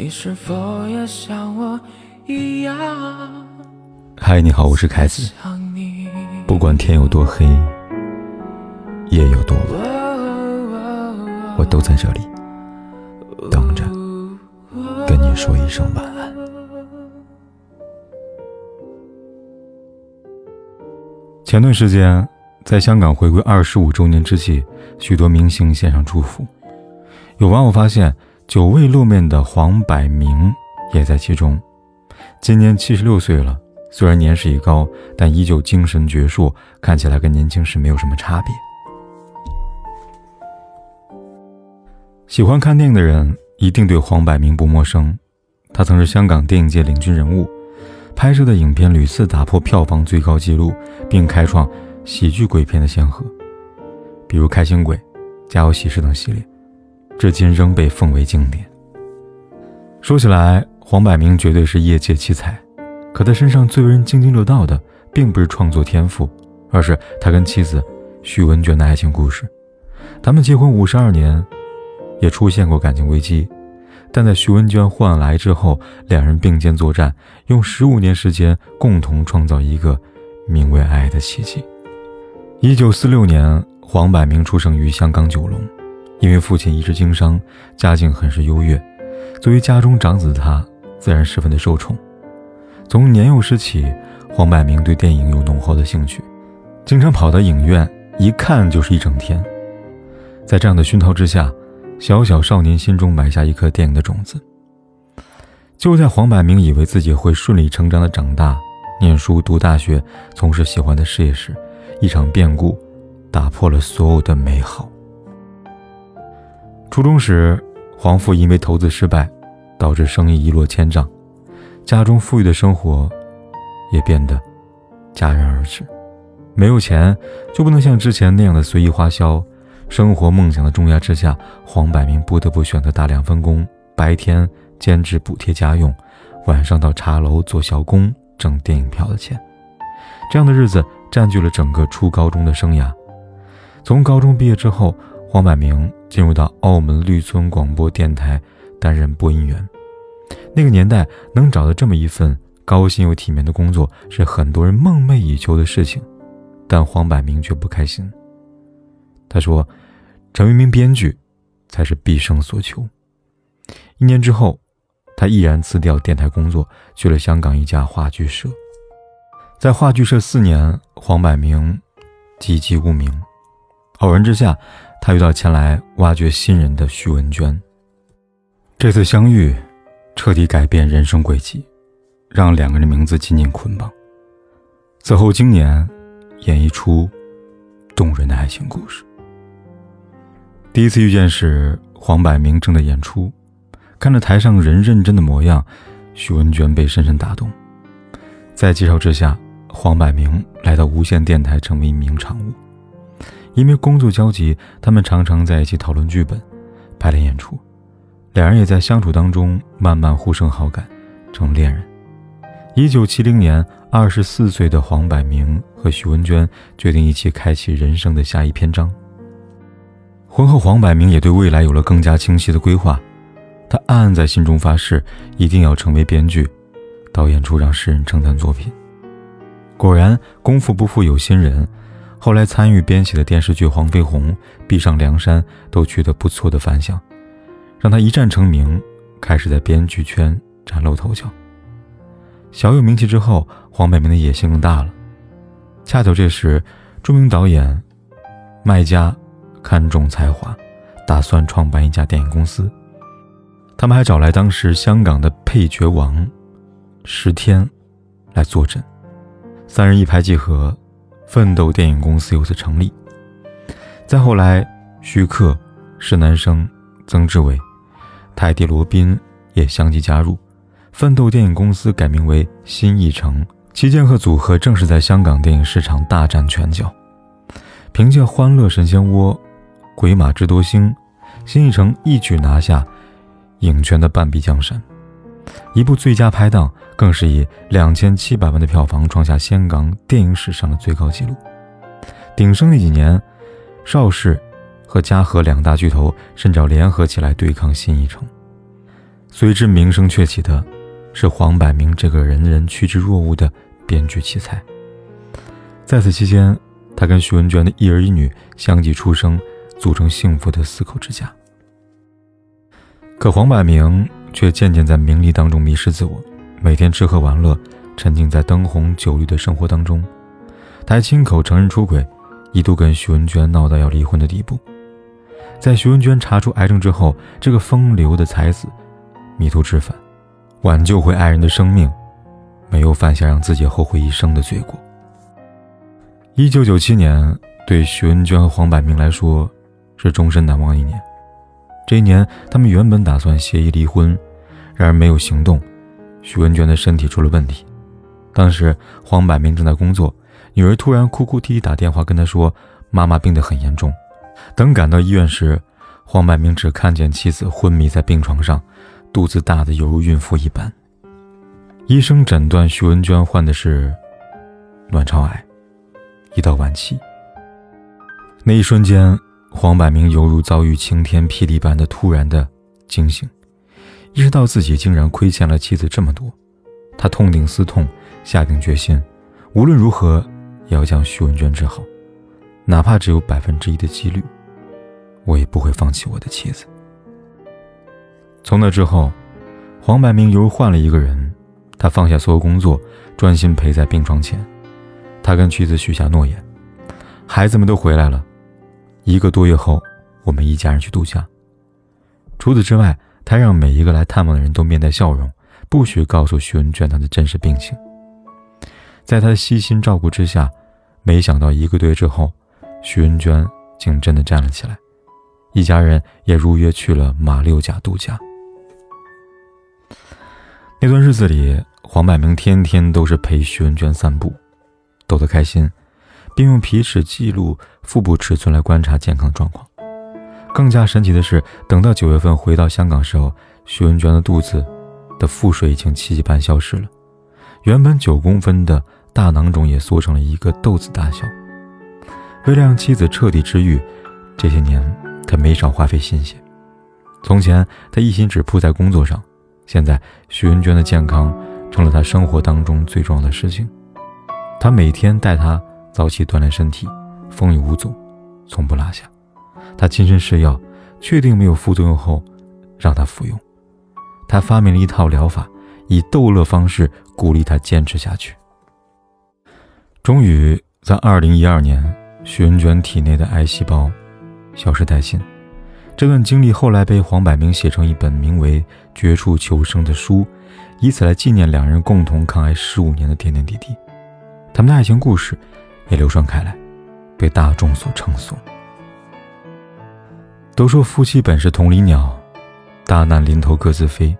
你是否也像我一样？嗨，你好，我是凯子。不管天有多黑，夜有多晚，我都在这里等着跟你说一声晚安。前段时间，在香港回归二十五周年之际，许多明星献上祝福。有网友发现。久未露面的黄百鸣也在其中，今年七十六岁了。虽然年事已高，但依旧精神矍铄，看起来跟年轻时没有什么差别。喜欢看电影的人一定对黄百鸣不陌生，他曾是香港电影界领军人物，拍摄的影片屡次打破票房最高纪录，并开创喜剧鬼片的先河，比如《开心鬼》《家有喜事》等系列。至今仍被奉为经典。说起来，黄百鸣绝对是业界奇才，可他身上最为人津津乐道的，并不是创作天赋，而是他跟妻子许文娟的爱情故事。他们结婚五十二年，也出现过感情危机，但在许文娟患癌之后，两人并肩作战，用十五年时间共同创造一个名为爱的奇迹。一九四六年，黄百鸣出生于香港九龙。因为父亲一直经商，家境很是优越，作为家中长子的他，自然十分的受宠。从年幼时起，黄百鸣对电影有浓厚的兴趣，经常跑到影院，一看就是一整天。在这样的熏陶之下，小小少年心中埋下一颗电影的种子。就在黄百鸣以为自己会顺理成章的长大、念书、读大学、从事喜欢的事业时，一场变故打破了所有的美好。初中时，黄父因为投资失败，导致生意一落千丈，家中富裕的生活也变得戛然而止。没有钱，就不能像之前那样的随意花销。生活梦想的重压之下，黄百鸣不得不选择打两份工：白天兼职补贴家用，晚上到茶楼做小工挣电影票的钱。这样的日子占据了整个初高中的生涯。从高中毕业之后，黄百鸣。进入到澳门绿村广播电台担任播音员，那个年代能找到这么一份高薪又体面的工作是很多人梦寐以求的事情，但黄百鸣却不开心。他说：“成为一名编剧，才是毕生所求。”一年之后，他毅然辞掉电台工作，去了香港一家话剧社。在话剧社四年，黄百鸣籍籍无名，偶然之下。他遇到前来挖掘新人的徐文娟，这次相遇彻底改变人生轨迹，让两个人名字紧紧捆绑。此后经年，演绎出动人的爱情故事。第一次遇见时，黄百鸣正在演出，看着台上人认真的模样，徐文娟被深深打动。在介绍之下，黄百鸣来到无线电台，成为一名常务。因为工作交集，他们常常在一起讨论剧本、排练演出。两人也在相处当中慢慢互生好感，成恋人。一九七零年，二十四岁的黄百鸣和许文娟决定一起开启人生的下一篇章。婚后，黄百鸣也对未来有了更加清晰的规划。他暗暗在心中发誓，一定要成为编剧，导演出让世人称赞作品。果然，功夫不负有心人。后来参与编写的电视剧《黄飞鸿》《闭上梁山》都取得不错的反响，让他一战成名，开始在编剧圈崭露头角。小有名气之后，黄百鸣的野心更大了。恰巧这时，著名导演麦家看中才华，打算创办一家电影公司。他们还找来当时香港的配角王石天来坐镇，三人一拍即合。奋斗电影公司由此成立。再后来，徐克、施南生、曾志伟、泰迪罗宾也相继加入。奋斗电影公司改名为新艺城，齐建赫组合正是在香港电影市场大展拳脚。凭借《欢乐神仙窝》《鬼马智多星》，新艺城一举拿下影圈的半壁江山。一部最佳拍档，更是以两千七百万的票房创下香港电影史上的最高纪录。鼎盛那几年，邵氏和嘉禾两大巨头甚至要联合起来对抗新艺城。随之名声鹊起的，是黄百鸣这个人人趋之若鹜的编剧奇才。在此期间，他跟徐文娟的一儿一女相继出生，组成幸福的四口之家。可黄百鸣却渐渐在名利当中迷失自我，每天吃喝玩乐，沉浸在灯红酒绿的生活当中。他还亲口承认出轨，一度跟徐文娟闹到要离婚的地步。在徐文娟查出癌症之后，这个风流的才子迷途知返，挽救回爱人的生命，没有犯下让自己后悔一生的罪过。一九九七年对徐文娟和黄百鸣来说是终身难忘一年。这一年，他们原本打算协议离婚，然而没有行动。徐文娟的身体出了问题，当时黄百鸣正在工作，女儿突然哭哭啼啼打电话跟他说：“妈妈病得很严重。”等赶到医院时，黄百鸣只看见妻子昏迷在病床上，肚子大的犹如孕妇一般。医生诊断徐文娟患的是卵巢癌，已到晚期。那一瞬间，黄百鸣犹如遭遇晴天霹雳般的突然的惊醒，意识到自己竟然亏欠了妻子这么多。他痛定思痛，下定决心，无论如何也要将徐文娟治好。哪怕只有百分之一的几率，我也不会放弃我的妻子。从那之后，黄百鸣犹如换了一个人，他放下所有工作，专心陪在病床前。他跟妻子许下诺言：孩子们都回来了，一个多月后，我们一家人去度假。除此之外，他让每一个来探望的人都面带笑容，不许告诉徐文娟她的真实病情。在他的悉心照顾之下，没想到一个多月之后。徐文娟竟真的站了起来，一家人也如约去了马六甲度假。那段日子里，黄百鸣天天都是陪徐文娟散步，逗得开心，并用皮尺记录腹部尺寸来观察健康状况。更加神奇的是，等到九月份回到香港时候，徐文娟的肚子的腹水已经奇迹般消失了，原本九公分的大囊肿也缩成了一个豆子大小。为了让妻子彻底治愈，这些年他没少花费心血。从前他一心只扑在工作上，现在徐文娟的健康成了他生活当中最重要的事情。他每天带她早起锻炼身体，风雨无阻，从不落下。他亲身试药，确定没有副作用后，让他服用。他发明了一套疗法，以逗乐方式鼓励他坚持下去。终于在二零一二年。徐文娟体内的癌细胞消失殆尽，这段经历后来被黄百鸣写成一本名为《绝处求生》的书，以此来纪念两人共同抗癌十五年的点点滴滴。他们的爱情故事也流传开来，被大众所称颂。都说夫妻本是同林鸟，大难临头各自飞。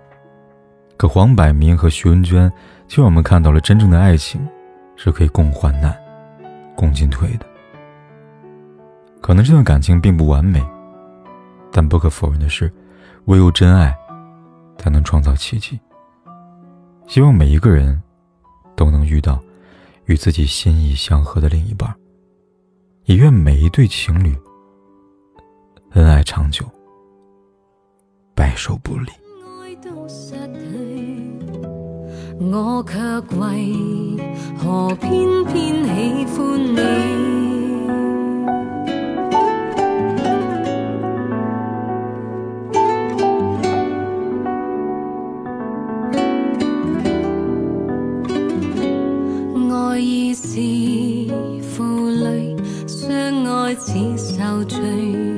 可黄百鸣和徐文娟却让我们看到了真正的爱情是可以共患难、共进退的。可能这段感情并不完美，但不可否认的是，唯有真爱，才能创造奇迹。希望每一个人，都能遇到与自己心意相合的另一半。也愿每一对情侣，恩爱长久白首不离。我却为何偏偏喜欢你。爱已是负累相爱似受罪